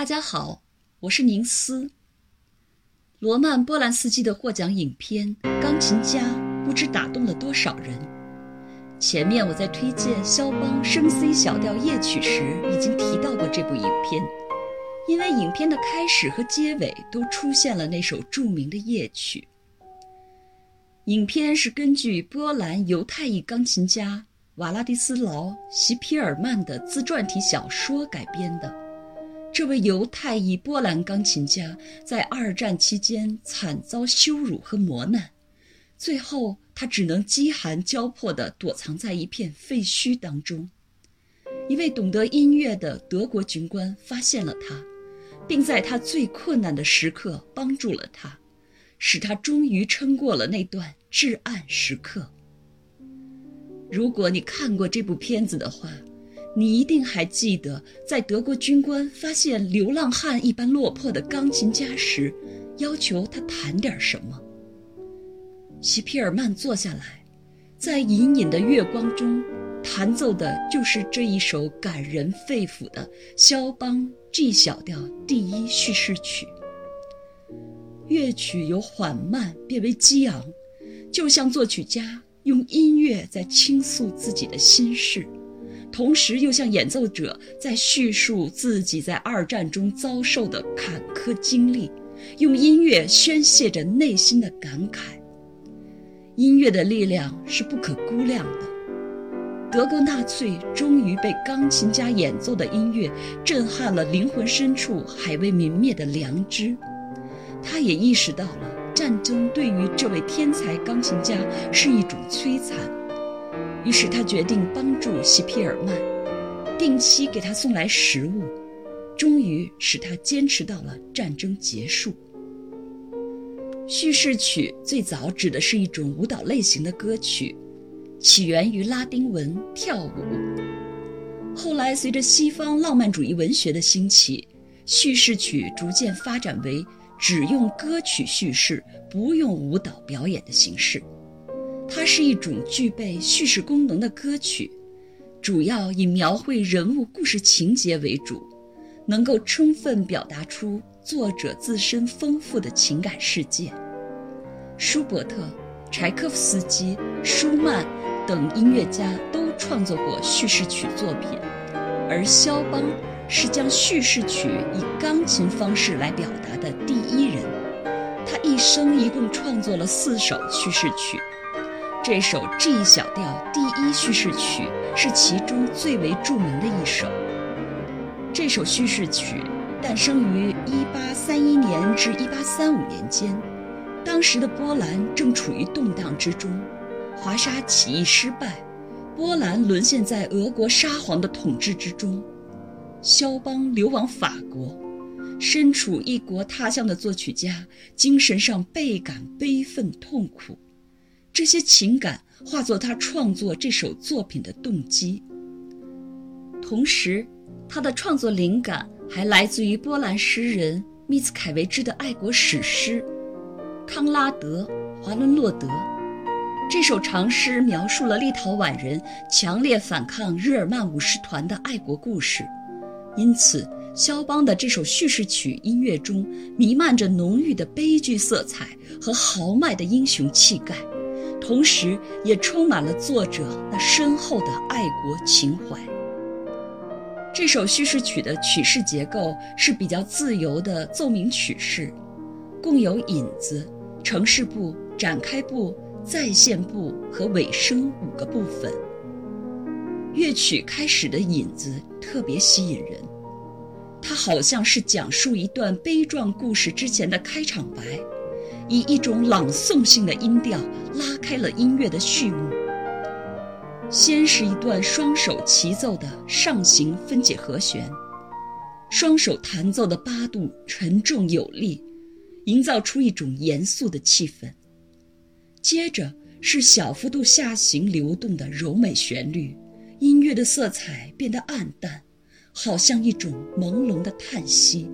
大家好，我是宁思。罗曼·波兰斯基的获奖影片《钢琴家》不知打动了多少人。前面我在推荐肖邦升 C 小调夜曲时，已经提到过这部影片，因为影片的开始和结尾都出现了那首著名的夜曲。影片是根据波兰犹太裔钢琴家瓦拉迪斯劳·席皮尔曼的自传体小说改编的。这位犹太裔波兰钢琴家在二战期间惨遭羞辱和磨难，最后他只能饥寒交迫地躲藏在一片废墟当中。一位懂得音乐的德国军官发现了他，并在他最困难的时刻帮助了他，使他终于撑过了那段至暗时刻。如果你看过这部片子的话，你一定还记得，在德国军官发现流浪汉一般落魄的钢琴家时，要求他弹点什么。席皮尔曼坐下来，在隐隐的月光中，弹奏的就是这一首感人肺腑的肖邦 G 小调第一叙事曲。乐曲由缓慢变为激昂，就像作曲家用音乐在倾诉自己的心事。同时，又向演奏者在叙述自己在二战中遭受的坎坷经历，用音乐宣泄着内心的感慨。音乐的力量是不可估量的。德国纳粹终于被钢琴家演奏的音乐震撼了灵魂深处还未泯灭的良知，他也意识到了战争对于这位天才钢琴家是一种摧残。于是他决定帮助席皮尔曼，定期给他送来食物，终于使他坚持到了战争结束。叙事曲最早指的是一种舞蹈类型的歌曲，起源于拉丁文跳舞。后来随着西方浪漫主义文学的兴起，叙事曲逐渐发展为只用歌曲叙事、不用舞蹈表演的形式。它是一种具备叙事功能的歌曲，主要以描绘人物故事情节为主，能够充分表达出作者自身丰富的情感世界。舒伯特、柴可夫斯基、舒曼等音乐家都创作过叙事曲作品，而肖邦是将叙事曲以钢琴方式来表达的第一人。他一生一共创作了四首叙事曲。这首 G 小调第一叙事曲是其中最为著名的一首。这首叙事曲诞生于1831年至1835年间，当时的波兰正处于动荡之中，华沙起义失败，波兰沦陷在俄国沙皇的统治之中。肖邦流亡法国，身处异国他乡的作曲家，精神上倍感悲愤痛苦。这些情感化作他创作这首作品的动机。同时，他的创作灵感还来自于波兰诗人密茨凯维兹的爱国史诗《康拉德·华伦洛德》。这首长诗描述了立陶宛人强烈反抗日耳曼武士团的爱国故事，因此，肖邦的这首叙事曲音乐中弥漫着浓郁的悲剧色彩和豪迈的英雄气概。同时，也充满了作者那深厚的爱国情怀。这首叙事曲的曲式结构是比较自由的奏鸣曲式，共有引子、城市部、展开部、再现部和尾声五个部分。乐曲开始的引子特别吸引人，它好像是讲述一段悲壮故事之前的开场白。以一种朗诵性的音调拉开了音乐的序幕。先是一段双手齐奏的上行分解和弦，双手弹奏的八度沉重有力，营造出一种严肃的气氛。接着是小幅度下行流动的柔美旋律，音乐的色彩变得暗淡，好像一种朦胧的叹息。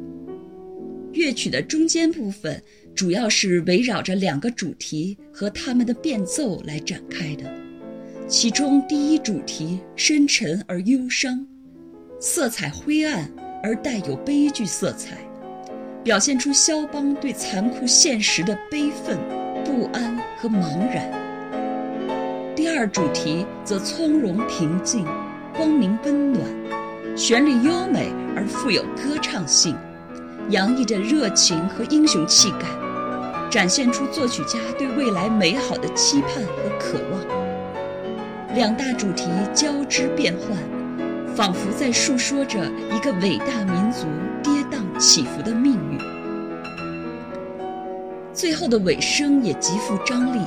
乐曲的中间部分。主要是围绕着两个主题和他们的变奏来展开的。其中第一主题深沉而忧伤，色彩灰暗而带有悲剧色彩，表现出肖邦对残酷现实的悲愤、不安和茫然。第二主题则从容平静、光明温暖，旋律优美而富有歌唱性，洋溢着热情和英雄气概，展现出作曲家对未来美好的期盼和渴望。两大主题交织变换。仿佛在述说着一个伟大民族跌宕起伏的命运。最后的尾声也极富张力，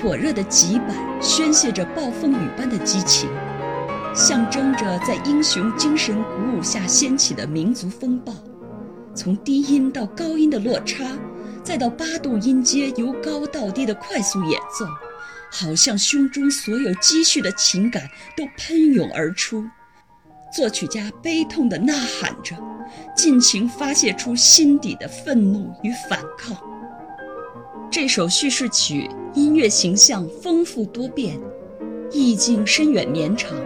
火热的极板宣泄着暴风雨般的激情，象征着在英雄精神鼓舞下掀起的民族风暴。从低音到高音的落差，再到八度音阶由高到低的快速演奏，好像胸中所有积蓄的情感都喷涌而出。作曲家悲痛地呐喊着，尽情发泄出心底的愤怒与反抗。这首叙事曲音乐形象丰富多变，意境深远绵长。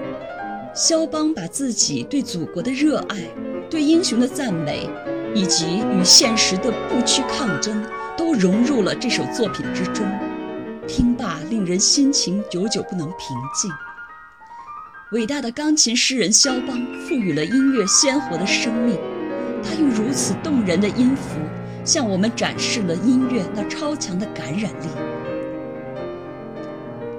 肖邦把自己对祖国的热爱、对英雄的赞美，以及与现实的不屈抗争，都融入了这首作品之中。听罢，令人心情久久不能平静。伟大的钢琴诗人肖邦赋予了音乐鲜活的生命，他用如此动人的音符向我们展示了音乐那超强的感染力。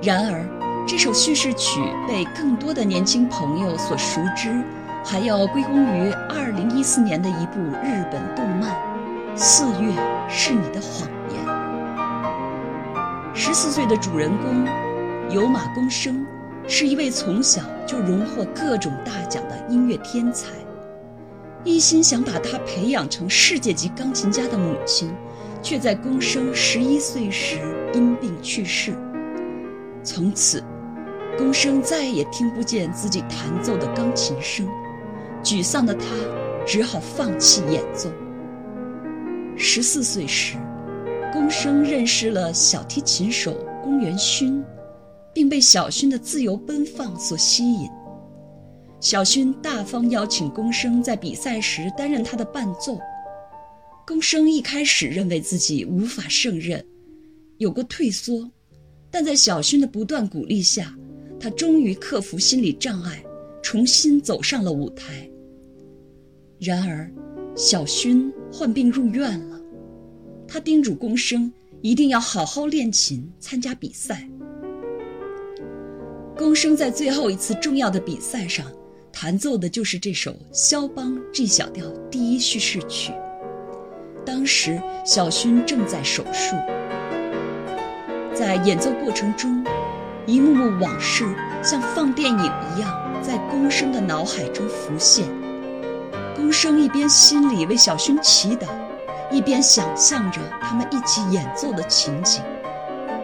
然而，这首叙事曲被更多的年轻朋友所熟知，还要归功于2014年的一部日本动漫《四月是你的谎言》。十四岁的主人公有马公生。是一位从小就荣获各种大奖的音乐天才，一心想把他培养成世界级钢琴家的母亲，却在公生十一岁时因病去世。从此，公生再也听不见自己弹奏的钢琴声，沮丧的他只好放弃演奏。十四岁时，宫生认识了小提琴手宫元勋。并被小勋的自由奔放所吸引。小勋大方邀请宫生在比赛时担任他的伴奏。宫生一开始认为自己无法胜任，有过退缩，但在小勋的不断鼓励下，他终于克服心理障碍，重新走上了舞台。然而，小勋患病入院了，他叮嘱公生一定要好好练琴，参加比赛。公生在最后一次重要的比赛上弹奏的就是这首肖邦 G 小调第一叙事曲。当时小勋正在手术，在演奏过程中，一幕幕往事像放电影一样在宫生的脑海中浮现。宫生一边心里为小勋祈祷，一边想象着他们一起演奏的情景。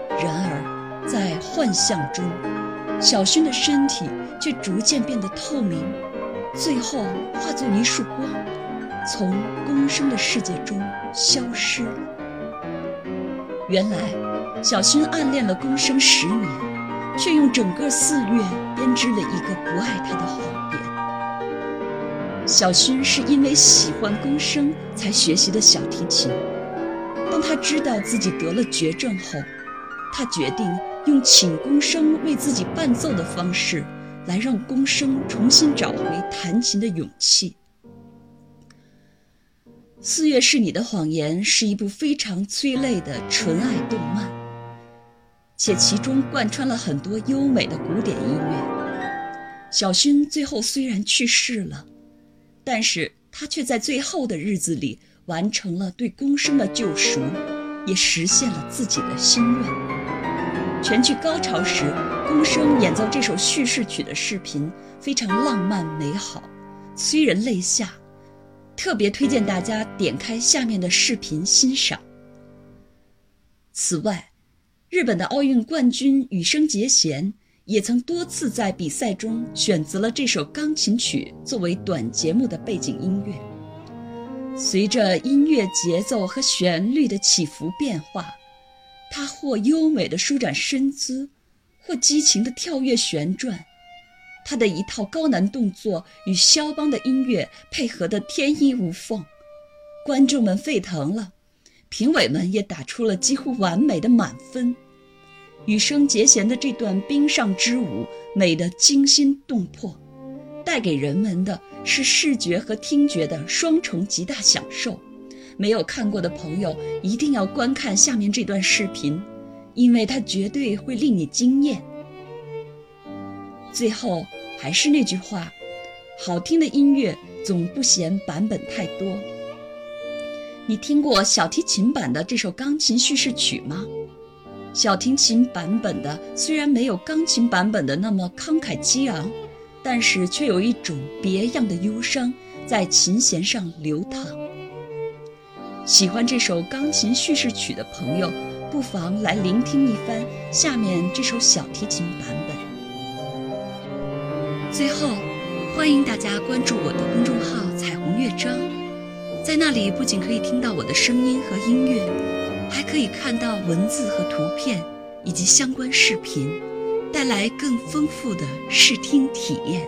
然而，在幻象中。小勋的身体却逐渐变得透明，最后化作一束光，从宫生的世界中消失了。原来，小勋暗恋了宫生十年，却用整个四月编织了一个不爱他的谎言。小勋是因为喜欢宫生才学习的小提琴。当他知道自己得了绝症后，他决定。用请宫生为自己伴奏的方式，来让宫生重新找回弹琴的勇气。《四月是你的谎言》是一部非常催泪的纯爱动漫，且其中贯穿了很多优美的古典音乐。小勋最后虽然去世了，但是他却在最后的日子里完成了对宫生的救赎，也实现了自己的心愿。全剧高潮时，宫生演奏这首叙事曲的视频非常浪漫美好，催人泪下。特别推荐大家点开下面的视频欣赏。此外，日本的奥运冠军羽生结弦也曾多次在比赛中选择了这首钢琴曲作为短节目的背景音乐。随着音乐节奏和旋律的起伏变化。他或优美的舒展身姿，或激情的跳跃旋转，他的一套高难动作与肖邦的音乐配合得天衣无缝，观众们沸腾了，评委们也打出了几乎完美的满分。羽生结弦的这段冰上之舞美得惊心动魄，带给人们的是视觉和听觉的双重极大享受。没有看过的朋友一定要观看下面这段视频，因为它绝对会令你惊艳。最后还是那句话，好听的音乐总不嫌版本太多。你听过小提琴版的这首钢琴叙事曲吗？小提琴版本的虽然没有钢琴版本的那么慷慨激昂，但是却有一种别样的忧伤在琴弦上流淌。喜欢这首钢琴叙事曲的朋友，不妨来聆听一番下面这首小提琴版本。最后，欢迎大家关注我的公众号“彩虹乐章”，在那里不仅可以听到我的声音和音乐，还可以看到文字和图片以及相关视频，带来更丰富的视听体验。